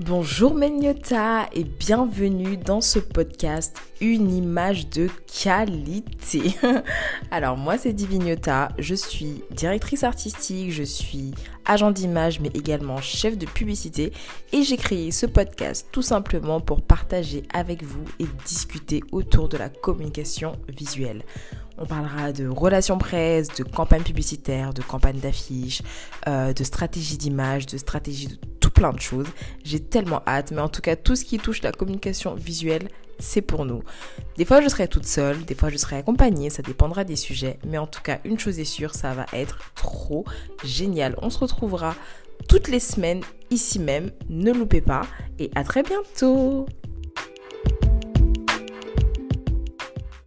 Bonjour Menyota et bienvenue dans ce podcast Une image de qualité. Alors moi c'est Divignota, je suis directrice artistique, je suis agent d'image mais également chef de publicité et j'ai créé ce podcast tout simplement pour partager avec vous et discuter autour de la communication visuelle. On parlera de relations presse, de campagnes publicitaires, de campagnes d'affiches, euh, de stratégie d'image, de stratégie de plein de choses. J'ai tellement hâte, mais en tout cas, tout ce qui touche la communication visuelle, c'est pour nous. Des fois, je serai toute seule, des fois, je serai accompagnée, ça dépendra des sujets, mais en tout cas, une chose est sûre, ça va être trop génial. On se retrouvera toutes les semaines ici même, ne loupez pas, et à très bientôt